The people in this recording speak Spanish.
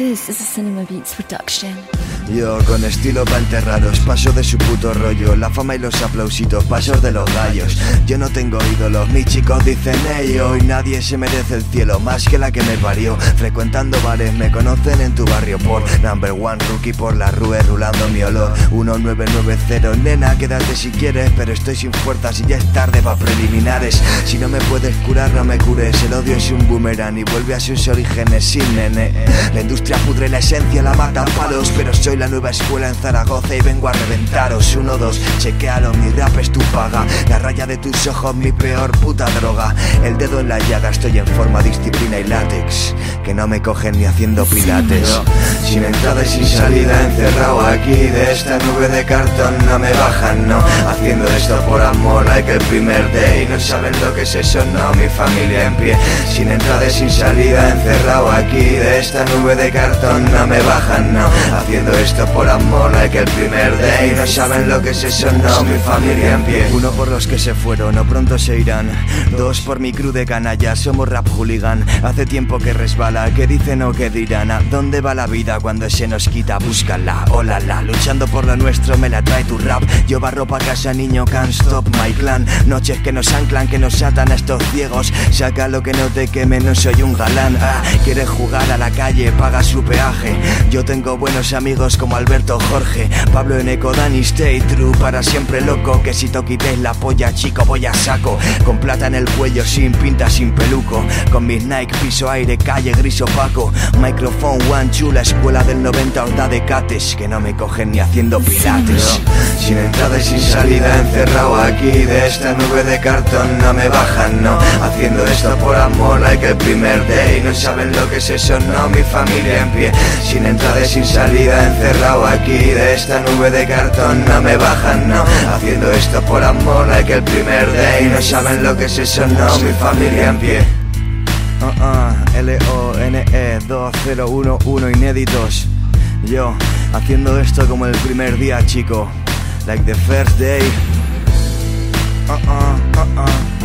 This is a Cinema Beats production. Yo con estilo pa' enterraros, paso de su puto rollo La fama y los aplausitos, pasos de los gallos. Yo no tengo ídolos, mis chicos dicen ello Y nadie se merece el cielo más que la que me parió Frecuentando bares, me conocen en tu barrio por Number one rookie por la rue, rulando mi olor. 1990, nena, quédate si quieres Pero estoy sin fuerzas y ya es tarde pa' preliminares. Si no me puedes curar, no me cures El odio es un boomerang y vuelve a sus orígenes sin nene. La industria pudre la esencia, la mata a palos soy la nueva escuela en Zaragoza y vengo a reventaros. Uno, dos, chequealo, mi rap es tu paga. La raya de tus ojos, mi peor puta droga. El dedo en la llaga, estoy en forma, disciplina y látex Que no me cogen ni haciendo pilates. Sin entrada y sin salida, encerrado aquí De esta nube de cartón no me bajan, no. Haciendo esto por amor, like el primer day No saben lo que es eso, no, mi familia en pie Sin entrada y sin salida, encerrado aquí De esta nube de cartón no me bajan, no. Haciendo esto por amor, like el primer day No saben lo que es eso, no, mi familia en pie. Uno por los que se fueron o pronto se irán. Dos por mi crew de canallas, somos rap hooligan. Hace tiempo que resbala, que dicen o que dirán. ¿A dónde va la vida cuando se nos quita? Búscala, hola la Luchando por lo nuestro me la trae tu rap. Yo barro pa' casa niño, can't stop my clan. Noches que nos anclan, que nos atan a estos ciegos. Saca lo que no te queme, no soy un galán. Ah, Quieres jugar a la calle, paga su peaje. Yo tengo buenos amigos como Alberto Jorge Pablo Eneco, Dani, stay true Para siempre loco, que si te quitéis la polla chico voy a saco Con plata en el cuello, sin pinta, sin peluco Con mis Nike, piso aire, calle gris opaco Microphone one chula, escuela del 90 horda de cates Que no me cogen ni haciendo pilates. Sin entrada y sin salida, encerrado aquí De esta nube de cartón no me bajan, no Haciendo esto por amor, like el primer day No saben lo que es eso, no, mi familia en pie Sin entrada y sin salida, encerrado aquí De esta nube de cartón no me bajan, no. Haciendo esto por amor, like el primer day No saben lo que es eso, no, mi familia en pie. Uh, uh, L-O-N-E 2011 inéditos. Yo, haciendo esto como el primer día, chico. Like the first day. Uh, uh,